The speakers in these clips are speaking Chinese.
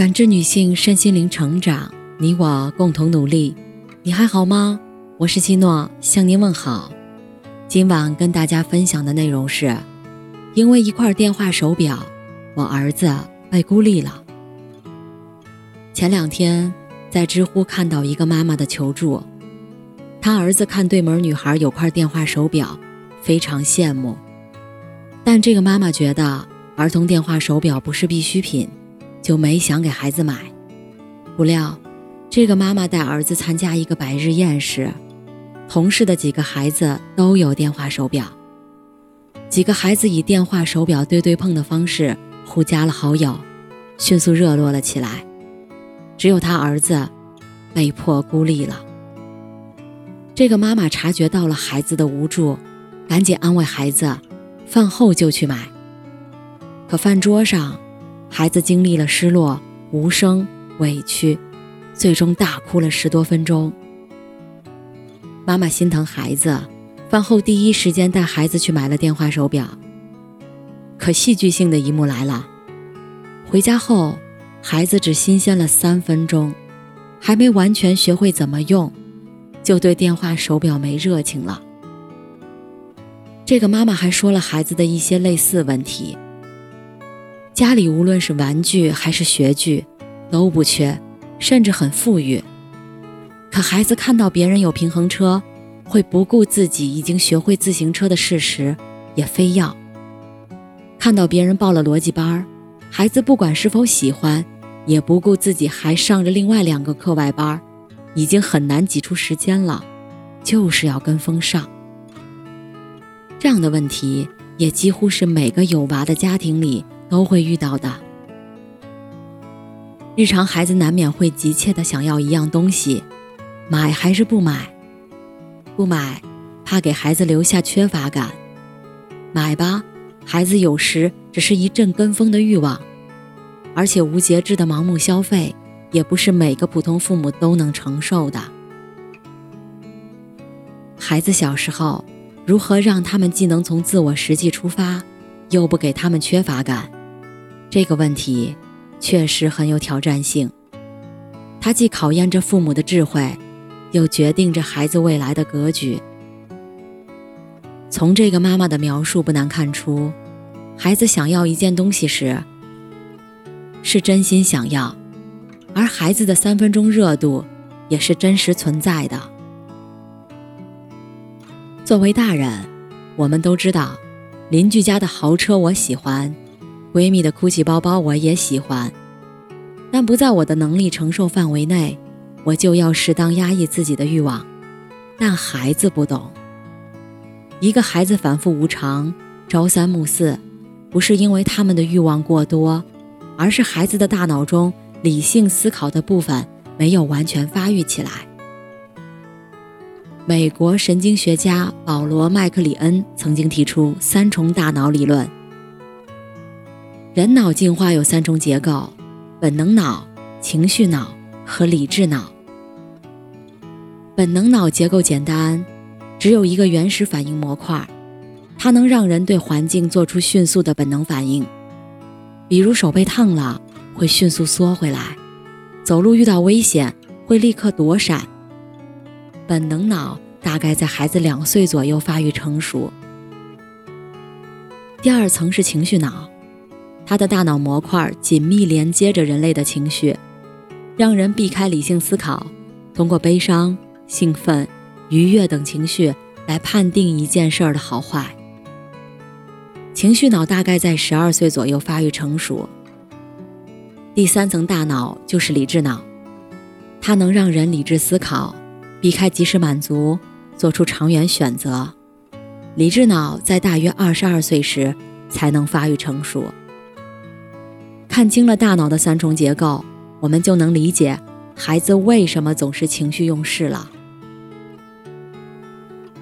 感知女性身心灵成长，你我共同努力。你还好吗？我是七诺，向您问好。今晚跟大家分享的内容是：因为一块电话手表，我儿子被孤立了。前两天在知乎看到一个妈妈的求助，她儿子看对门女孩有块电话手表，非常羡慕。但这个妈妈觉得儿童电话手表不是必需品。就没想给孩子买，不料，这个妈妈带儿子参加一个百日宴时，同事的几个孩子都有电话手表，几个孩子以电话手表对对碰的方式互加了好友，迅速热络了起来，只有他儿子被迫孤立了。这个妈妈察觉到了孩子的无助，赶紧安慰孩子，饭后就去买。可饭桌上。孩子经历了失落、无声、委屈，最终大哭了十多分钟。妈妈心疼孩子，饭后第一时间带孩子去买了电话手表。可戏剧性的一幕来了，回家后，孩子只新鲜了三分钟，还没完全学会怎么用，就对电话手表没热情了。这个妈妈还说了孩子的一些类似问题。家里无论是玩具还是学具，都不缺，甚至很富裕。可孩子看到别人有平衡车，会不顾自己已经学会自行车的事实，也非要；看到别人报了逻辑班，孩子不管是否喜欢，也不顾自己还上着另外两个课外班，已经很难挤出时间了，就是要跟风上。这样的问题，也几乎是每个有娃的家庭里。都会遇到的。日常孩子难免会急切的想要一样东西，买还是不买？不买，怕给孩子留下缺乏感；买吧，孩子有时只是一阵跟风的欲望，而且无节制的盲目消费，也不是每个普通父母都能承受的。孩子小时候，如何让他们既能从自我实际出发，又不给他们缺乏感？这个问题确实很有挑战性，它既考验着父母的智慧，又决定着孩子未来的格局。从这个妈妈的描述不难看出，孩子想要一件东西时，是真心想要，而孩子的三分钟热度也是真实存在的。作为大人，我们都知道，邻居家的豪车我喜欢。闺蜜的 GUCCI 包包我也喜欢，但不在我的能力承受范围内，我就要适当压抑自己的欲望。但孩子不懂，一个孩子反复无常、朝三暮四，不是因为他们的欲望过多，而是孩子的大脑中理性思考的部分没有完全发育起来。美国神经学家保罗·麦克里恩曾经提出三重大脑理论。人脑进化有三重结构：本能脑、情绪脑和理智脑。本能脑结构简单，只有一个原始反应模块，它能让人对环境做出迅速的本能反应。比如手被烫了，会迅速缩回来；走路遇到危险，会立刻躲闪。本能脑大概在孩子两岁左右发育成熟。第二层是情绪脑。他的大脑模块紧密连接着人类的情绪，让人避开理性思考，通过悲伤、兴奋、愉悦等情绪来判定一件事儿的好坏。情绪脑大概在十二岁左右发育成熟。第三层大脑就是理智脑，它能让人理智思考，避开及时满足，做出长远选择。理智脑在大约二十二岁时才能发育成熟。看清了大脑的三重结构，我们就能理解孩子为什么总是情绪用事了。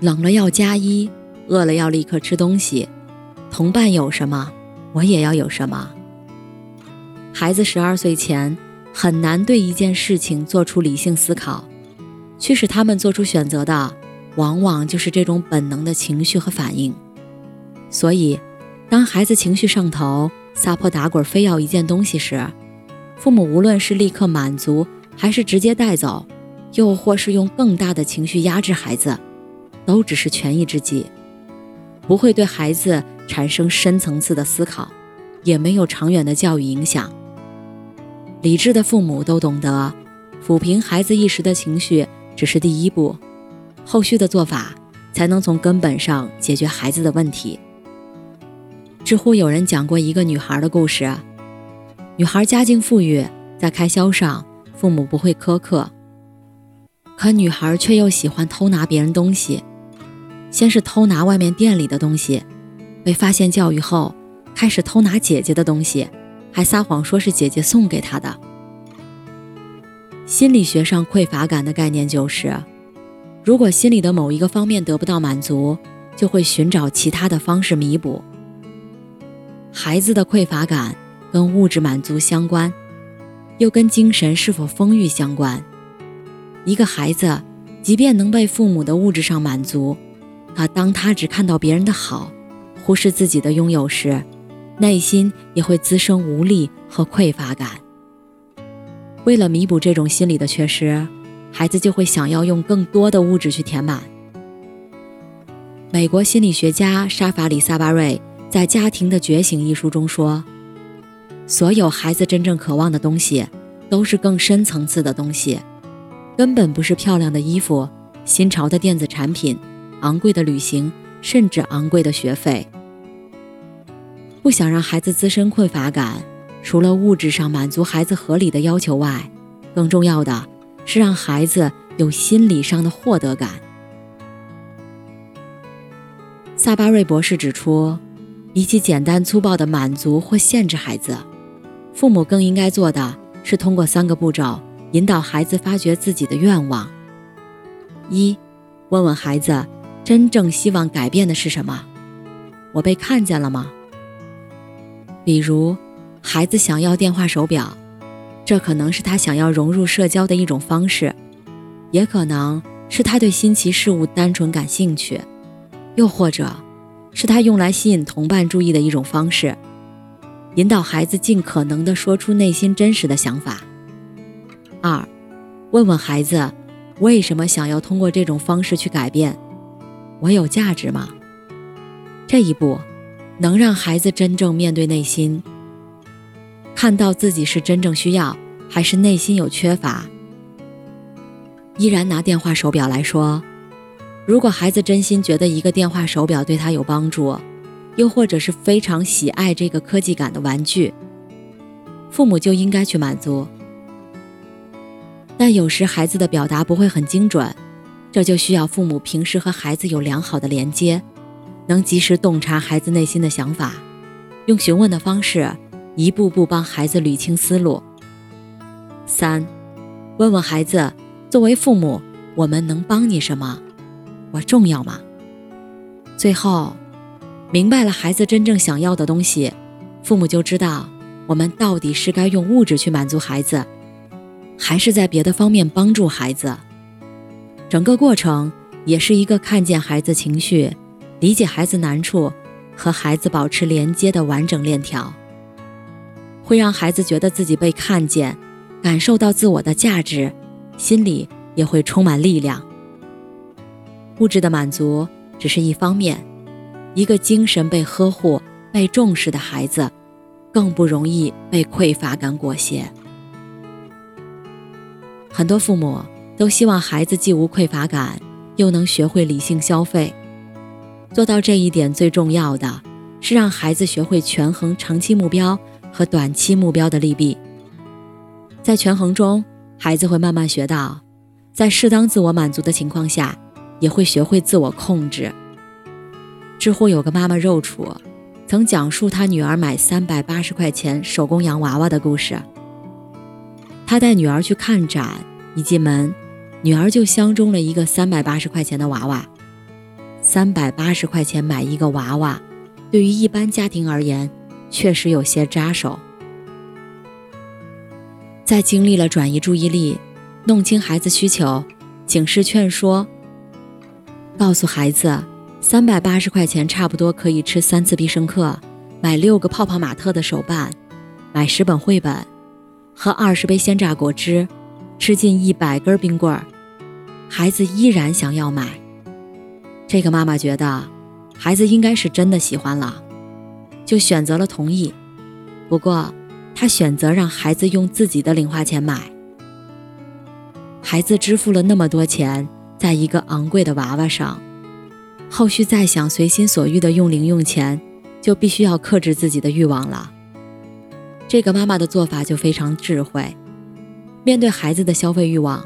冷了要加衣，饿了要立刻吃东西，同伴有什么，我也要有什么。孩子十二岁前很难对一件事情做出理性思考，驱使他们做出选择的，往往就是这种本能的情绪和反应。所以，当孩子情绪上头，撒泼打滚，非要一件东西时，父母无论是立刻满足，还是直接带走，又或是用更大的情绪压制孩子，都只是权宜之计，不会对孩子产生深层次的思考，也没有长远的教育影响。理智的父母都懂得，抚平孩子一时的情绪只是第一步，后续的做法才能从根本上解决孩子的问题。知乎有人讲过一个女孩的故事。女孩家境富裕，在开销上父母不会苛刻，可女孩却又喜欢偷拿别人东西。先是偷拿外面店里的东西，被发现教育后，开始偷拿姐姐的东西，还撒谎说是姐姐送给她的。心理学上匮乏感的概念就是，如果心里的某一个方面得不到满足，就会寻找其他的方式弥补。孩子的匮乏感。跟物质满足相关，又跟精神是否丰裕相关。一个孩子，即便能被父母的物质上满足，可当他只看到别人的好，忽视自己的拥有时，内心也会滋生无力和匮乏感。为了弥补这种心理的缺失，孩子就会想要用更多的物质去填满。美国心理学家沙法里萨巴瑞在《家庭的觉醒》一书中说。所有孩子真正渴望的东西，都是更深层次的东西，根本不是漂亮的衣服、新潮的电子产品、昂贵的旅行，甚至昂贵的学费。不想让孩子滋生匮乏感，除了物质上满足孩子合理的要求外，更重要的是让孩子有心理上的获得感。萨巴瑞博士指出，比起简单粗暴的满足或限制孩子。父母更应该做的是通过三个步骤引导孩子发掘自己的愿望。一，问问孩子真正希望改变的是什么？我被看见了吗？比如，孩子想要电话手表，这可能是他想要融入社交的一种方式，也可能是他对新奇事物单纯感兴趣，又或者是他用来吸引同伴注意的一种方式。引导孩子尽可能地说出内心真实的想法。二，问问孩子为什么想要通过这种方式去改变？我有价值吗？这一步能让孩子真正面对内心，看到自己是真正需要还是内心有缺乏。依然拿电话手表来说，如果孩子真心觉得一个电话手表对他有帮助。又或者是非常喜爱这个科技感的玩具，父母就应该去满足。但有时孩子的表达不会很精准，这就需要父母平时和孩子有良好的连接，能及时洞察孩子内心的想法，用询问的方式一步步帮孩子捋清思路。三，问问孩子，作为父母，我们能帮你什么？我重要吗？最后。明白了孩子真正想要的东西，父母就知道我们到底是该用物质去满足孩子，还是在别的方面帮助孩子。整个过程也是一个看见孩子情绪、理解孩子难处和孩子保持连接的完整链条，会让孩子觉得自己被看见，感受到自我的价值，心里也会充满力量。物质的满足只是一方面。一个精神被呵护、被重视的孩子，更不容易被匮乏感裹挟。很多父母都希望孩子既无匮乏感，又能学会理性消费。做到这一点，最重要的是让孩子学会权衡长期目标和短期目标的利弊。在权衡中，孩子会慢慢学到，在适当自我满足的情况下，也会学会自我控制。知乎有个妈妈肉楚，曾讲述她女儿买三百八十块钱手工洋娃娃的故事。她带女儿去看展，一进门，女儿就相中了一个三百八十块钱的娃娃。三百八十块钱买一个娃娃，对于一般家庭而言，确实有些扎手。在经历了转移注意力、弄清孩子需求、警示劝说，告诉孩子。三百八十块钱差不多可以吃三次必胜客，买六个泡泡玛特的手办，买十本绘本，喝二十杯鲜榨果汁，吃进一百根冰棍儿，孩子依然想要买。这个妈妈觉得孩子应该是真的喜欢了，就选择了同意。不过，她选择让孩子用自己的零花钱买。孩子支付了那么多钱，在一个昂贵的娃娃上，后续再想随心所欲的用零用钱，就必须要克制自己的欲望了。这个妈妈的做法就非常智慧，面对孩子的消费欲望，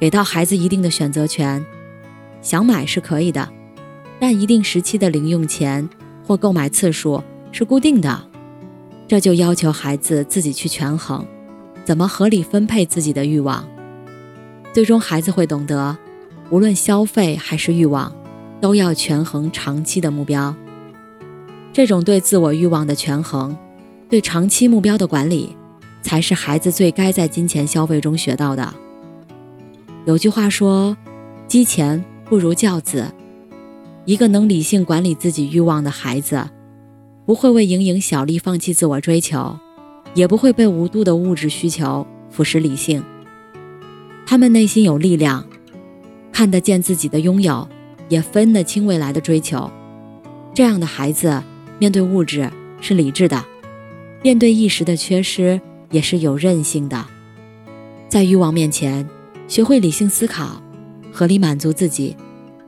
给到孩子一定的选择权，想买是可以的，但一定时期的零用钱或购买次数是固定的，这就要求孩子自己去权衡，怎么合理分配自己的欲望。最终，孩子会懂得，无论消费还是欲望，都要权衡长期的目标。这种对自我欲望的权衡。对长期目标的管理，才是孩子最该在金钱消费中学到的。有句话说：“积钱不如教子。”一个能理性管理自己欲望的孩子，不会为蝇营小利放弃自我追求，也不会被无度的物质需求腐蚀理性。他们内心有力量，看得见自己的拥有，也分得清未来的追求。这样的孩子，面对物质是理智的。面对一时的缺失，也是有韧性的。在欲望面前，学会理性思考，合理满足自己，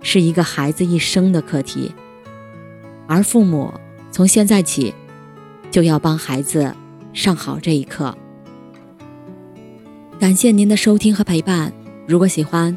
是一个孩子一生的课题。而父母从现在起，就要帮孩子上好这一课。感谢您的收听和陪伴。如果喜欢，